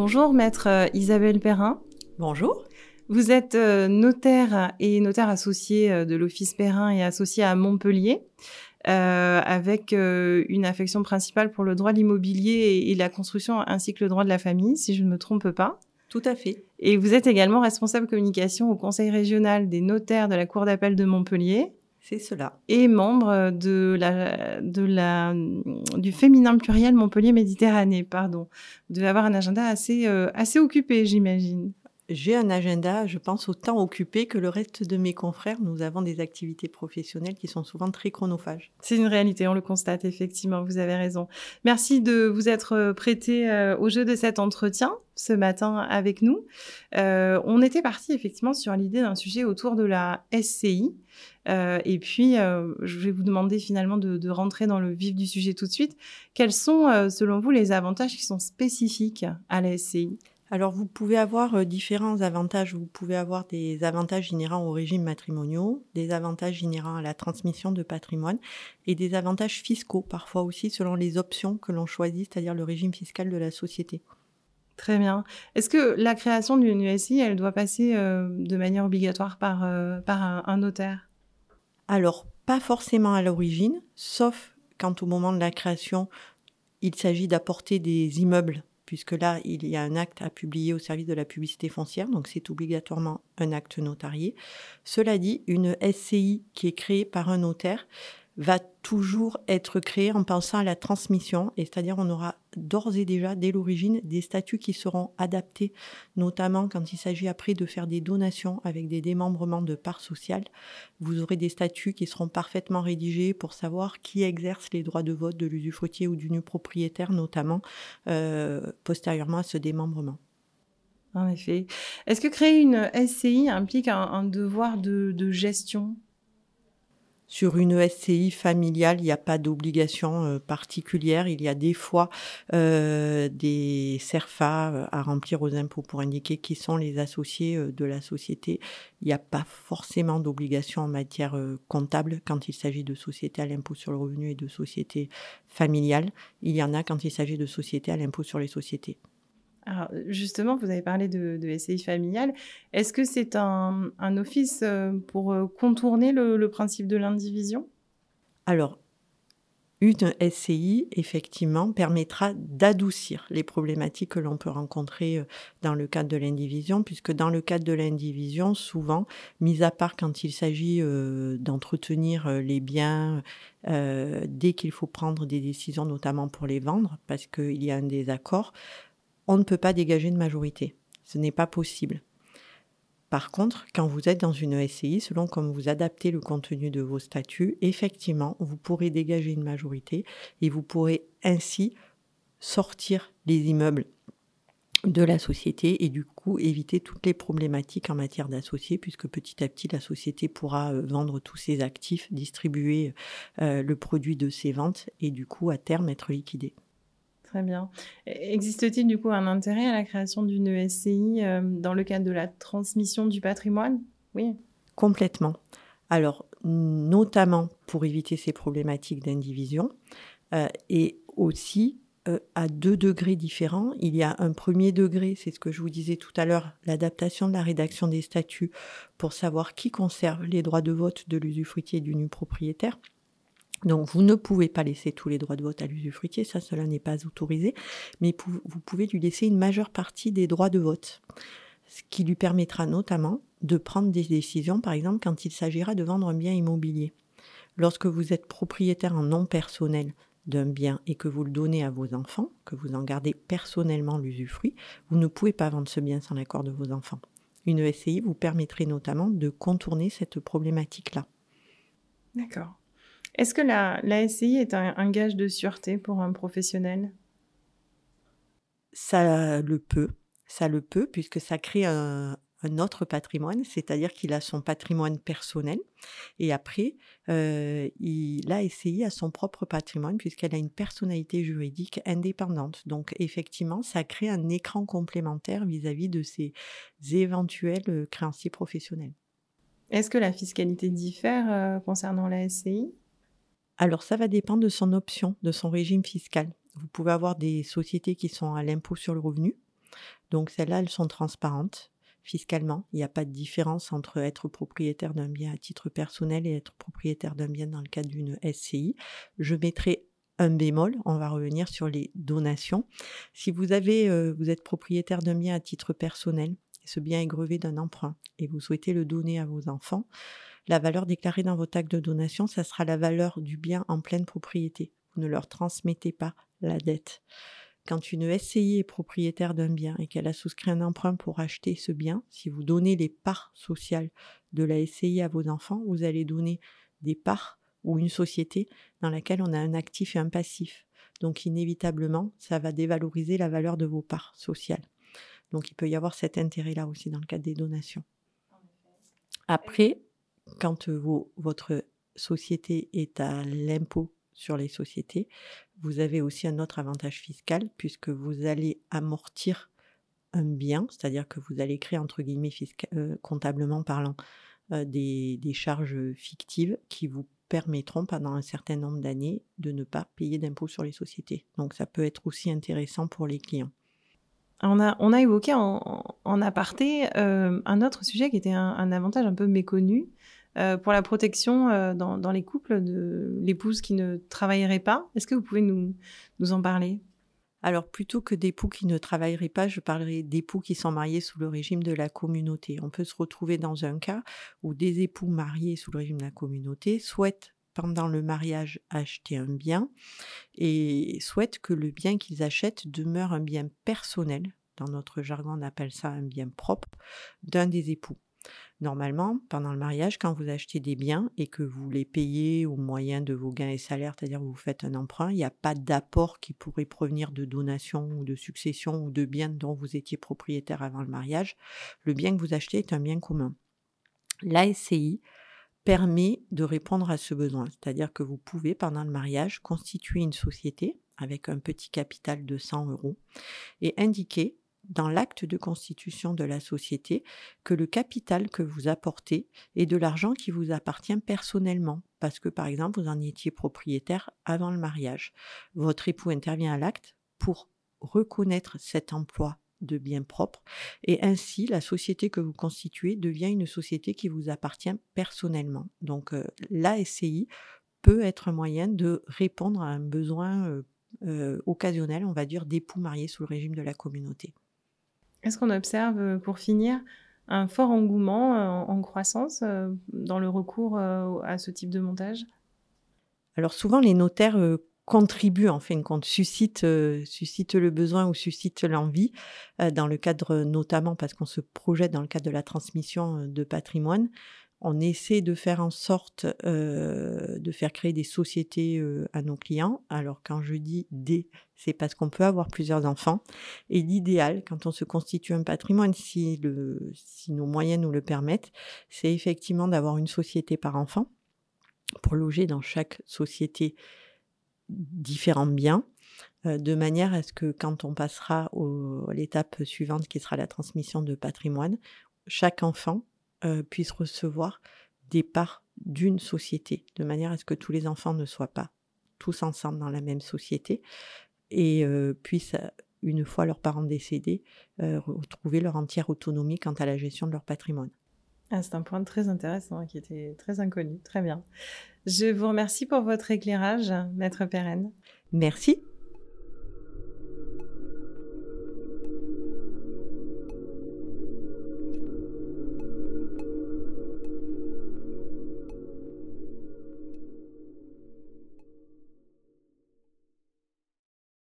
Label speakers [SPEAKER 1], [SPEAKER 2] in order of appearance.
[SPEAKER 1] Bonjour, maître euh, Isabelle Perrin.
[SPEAKER 2] Bonjour.
[SPEAKER 1] Vous êtes euh, notaire et notaire associé euh, de l'Office Perrin et associé à Montpellier, avec une affection principale pour le droit de l'immobilier et, la construction ainsi que le droit de la famille, si je ne me trompe pas.
[SPEAKER 2] Tout à fait.
[SPEAKER 1] Et vous êtes également responsable communication au Conseil régional des notaires de la Cour d'appel de Montpellier.
[SPEAKER 2] C'est cela.
[SPEAKER 1] Et membre de la, de la, du féminin pluriel Montpellier Méditerranée, pardon. Vous devez avoir un agenda assez, euh, assez occupé, j'imagine.
[SPEAKER 2] J'ai un agenda, je pense, autant occupé que le reste de mes confrères. Nous avons des activités professionnelles qui sont souvent très chronophages.
[SPEAKER 1] C'est une réalité, on le constate effectivement, vous avez raison. Merci de vous être euh, prêté euh, au jeu de cet entretien ce matin avec nous. Euh, on était parti effectivement sur l'idée d'un sujet autour de la SCI. et puis, je vais vous demander finalement de, de, rentrer dans le vif du sujet tout de suite. Quels sont, selon vous, les avantages qui sont spécifiques à la SCI
[SPEAKER 2] alors, vous pouvez avoir euh, différents avantages. Vous pouvez avoir des avantages inhérents au régime matrimoniaux, des avantages inhérents à la transmission de patrimoine et des avantages fiscaux, parfois aussi selon les options que l'on choisit, c'est-à-dire le régime fiscal de la société.
[SPEAKER 1] Très bien. Est-ce que la création d'une USI, elle doit passer euh, de manière obligatoire par, euh, par un, notaire?
[SPEAKER 2] Alors, pas forcément à l'origine, sauf quand au moment de la création, il s'agit d'apporter des immeubles puisque là, il y a un acte à publier au service de la publicité foncière, donc c'est obligatoirement un acte notarié. Cela dit, une SCI qui est créée par un notaire va toujours être créé en pensant à la transmission, et c'est-à-dire on aura d'ores et déjà, dès l'origine, des statuts qui seront adaptés, notamment quand il s'agit après de faire des donations avec des démembrements de parts sociales. Vous aurez des statuts qui seront parfaitement rédigés pour savoir qui exerce les droits de vote de l'usufruitier ou du nu propriétaire, notamment euh, postérieurement à ce démembrement.
[SPEAKER 1] En effet. Est-ce que créer une SCI implique un, devoir de gestion?
[SPEAKER 2] Sur une SCI familiale, il n'y a pas d'obligation euh, particulière. Il y a des fois euh, des CERFA euh, à remplir aux impôts pour indiquer qui sont les associés de la société. Il n'y a pas forcément d'obligation en matière comptable quand il s'agit de sociétés à l'impôt sur le revenu et de sociétés familiales. Il y en a quand il s'agit de sociétés à l'impôt sur les sociétés.
[SPEAKER 1] Alors, justement, vous avez parlé de, SCI familiale. Est-ce que c'est un, office euh, pour euh, contourner le, principe de l'indivision?
[SPEAKER 2] Alors, une SCI, effectivement, permettra d'adoucir les problématiques que l'on peut rencontrer euh, dans le cadre de l'indivision, puisque dans le cadre de l'indivision, souvent, mis à part quand il s'agit d'entretenir les biens, dès qu'il faut prendre des décisions, notamment pour les vendre, parce qu'il y a un désaccord, on ne peut pas dégager une majorité. Ce n'est pas possible. Par contre, quand vous êtes dans une SCI, selon comme vous adaptez le contenu de vos statuts, effectivement, vous pourrez dégager une majorité et vous pourrez ainsi sortir les immeubles de la société et du coup éviter toutes les problématiques en matière d'associés puisque petit à petit la société pourra euh, vendre tous ses actifs, distribuer euh, le produit de ses ventes et du coup à terme être liquidé.
[SPEAKER 1] Très bien. Existe-t-il du coup un intérêt à la création d'une SCI euh, dans le cadre de la transmission du patrimoine?
[SPEAKER 2] Oui. Complètement. Alors, notamment pour éviter ces problématiques d'indivision euh, et aussi euh, à deux degrés différents. Il y a un premier degré, c'est ce que je vous disais tout à l'heure, l'adaptation de la rédaction des statuts pour savoir qui conserve les droits de vote de l'usufruitier et du nu propriétaire. Donc vous ne pouvez pas laisser tous les droits de vote à l'usufruitier, ça cela n'est pas autorisé, mais vous pouvez lui laisser une majeure partie des droits de vote, ce qui lui permettra notamment de prendre des décisions, par exemple quand il s'agira de vendre un bien immobilier. Lorsque vous êtes propriétaire en nom personnel d'un bien et que vous le donnez à vos enfants, que vous en gardez personnellement l'usufruit, vous ne pouvez pas vendre ce bien sans l'accord de vos enfants. Une SCI vous permettrait notamment de contourner cette problématique-là.
[SPEAKER 1] D'accord. Est-ce que la, SCI est un, gage de sûreté pour un professionnel?
[SPEAKER 2] Ça le peut, ça le peut, puisque ça crée un, autre patrimoine, c'est-à-dire qu'il a son patrimoine personnel, et après, euh, la SCI a son propre patrimoine, puisqu'elle a une personnalité juridique indépendante. Donc effectivement, ça crée un écran complémentaire vis-à-vis de ses éventuels créanciers professionnels.
[SPEAKER 1] Est-ce que la fiscalité diffère euh, concernant la SCI
[SPEAKER 2] alors ça va dépendre de son option, de son régime fiscal. Vous pouvez avoir des sociétés qui sont à l'impôt sur le revenu Donc celles-là, elles sont transparentes fiscalement. Il n'y a pas de différence entre être propriétaire d'un bien à titre personnel et être propriétaire d'un bien dans le cadre d'une SCI. Je mettrai un bémol, on va revenir sur les donations. Si vous avez, euh, vous êtes propriétaire d'un bien à titre personnel, ce bien est grevé d'un emprunt, et vous souhaitez le donner à vos enfants, la valeur déclarée dans votre acte de donation, ça sera la valeur du bien en pleine propriété. Vous ne leur transmettez pas la dette. Quand une SCI est propriétaire d'un bien et qu'elle a souscrit un emprunt pour acheter ce bien, si vous donnez les parts sociales de la SCI à vos enfants, vous allez donner des parts ou une société dans laquelle on a un actif et un passif. Donc inévitablement, ça va dévaloriser la valeur de vos parts sociales. Donc il peut y avoir cet intérêt-là aussi dans le cadre des donations. Après, quand votre société est à l'impôt sur les sociétés, vous avez aussi un autre avantage fiscal puisque vous allez amortir un bien, c'est-à-dire que vous allez créer, entre guillemets, comptablement parlant, des, des, charges fictives qui vous permettront pendant un certain nombre d'années de ne pas payer d'impôts sur les sociétés. Donc ça peut être aussi intéressant pour les clients.
[SPEAKER 1] On a, on a évoqué en, en aparté un autre sujet qui était un avantage un peu méconnu, euh, pour la protection euh, dans, les couples de l'épouse qui ne travaillerait pas. Est-ce que vous pouvez nous, nous en parler?
[SPEAKER 2] Alors, plutôt que d'époux qui ne travailleraient pas, je parlerai d'époux qui sont mariés sous le régime de la communauté. On peut se retrouver dans un cas où des époux mariés sous le régime de la communauté souhaitent pendant le mariage acheter un bien et souhaitent que le bien qu'ils achètent demeure un bien personnel, dans notre jargon on appelle ça un bien propre, d'un des époux. Normalement, pendant le mariage, quand vous achetez des biens et que vous les payez au moyen de vos gains et salaires, c'est-à-dire que vous faites un emprunt, il n'y a pas d'apport qui pourrait provenir de donation ou de succession ou de biens dont vous étiez propriétaire avant le mariage. Le bien que vous achetez est un bien commun. La SCI permet de répondre à ce besoin, c'est-à-dire que vous pouvez, pendant le mariage, constituer une société avec un petit capital de 100 euros et indiquer dans l'acte de constitution de la société que le capital que vous apportez est de l'argent qui vous appartient personnellement, parce que par exemple vous en étiez propriétaire avant le mariage. Votre époux intervient à l'acte pour reconnaître cet emploi de biens propres et ainsi la société que vous constituez devient une société qui vous appartient personnellement. Donc euh, la SCI peut être un moyen de répondre à un besoin euh, euh, occasionnel, on va dire, d'époux mariés sous le régime de la communauté.
[SPEAKER 1] Est-ce qu'on observe, euh, pour finir, un fort engouement euh, en, croissance euh, dans le recours à ce type de montage?
[SPEAKER 2] Alors souvent, les notaires contribuent en fin de compte, suscitent, le besoin ou suscitent l'envie, dans le cadre notamment parce qu'on se projette dans le cadre de la transmission de patrimoine on essaie de faire en sorte de faire créer des sociétés à nos clients. Alors quand je dis des, c'est parce qu'on peut avoir plusieurs enfants. Et l'idéal, quand on se constitue un patrimoine, si, nos moyens nous le permettent, c'est effectivement d'avoir une société par enfant pour loger dans chaque société différents biens, de manière à ce que quand on passera à l'étape suivante qui sera la transmission de patrimoine, chaque enfant euh, puissent recevoir des parts d'une société, de manière à ce que tous les enfants ne soient pas tous ensemble dans la même société et euh, puissent, une fois leurs parents décédés, euh, retrouver leur entière autonomie quant à la gestion de leur patrimoine.
[SPEAKER 1] Ah, c'est un point très intéressant qui était très inconnu. Très bien. Je vous remercie pour votre éclairage, Maître Perrenne.
[SPEAKER 2] Merci.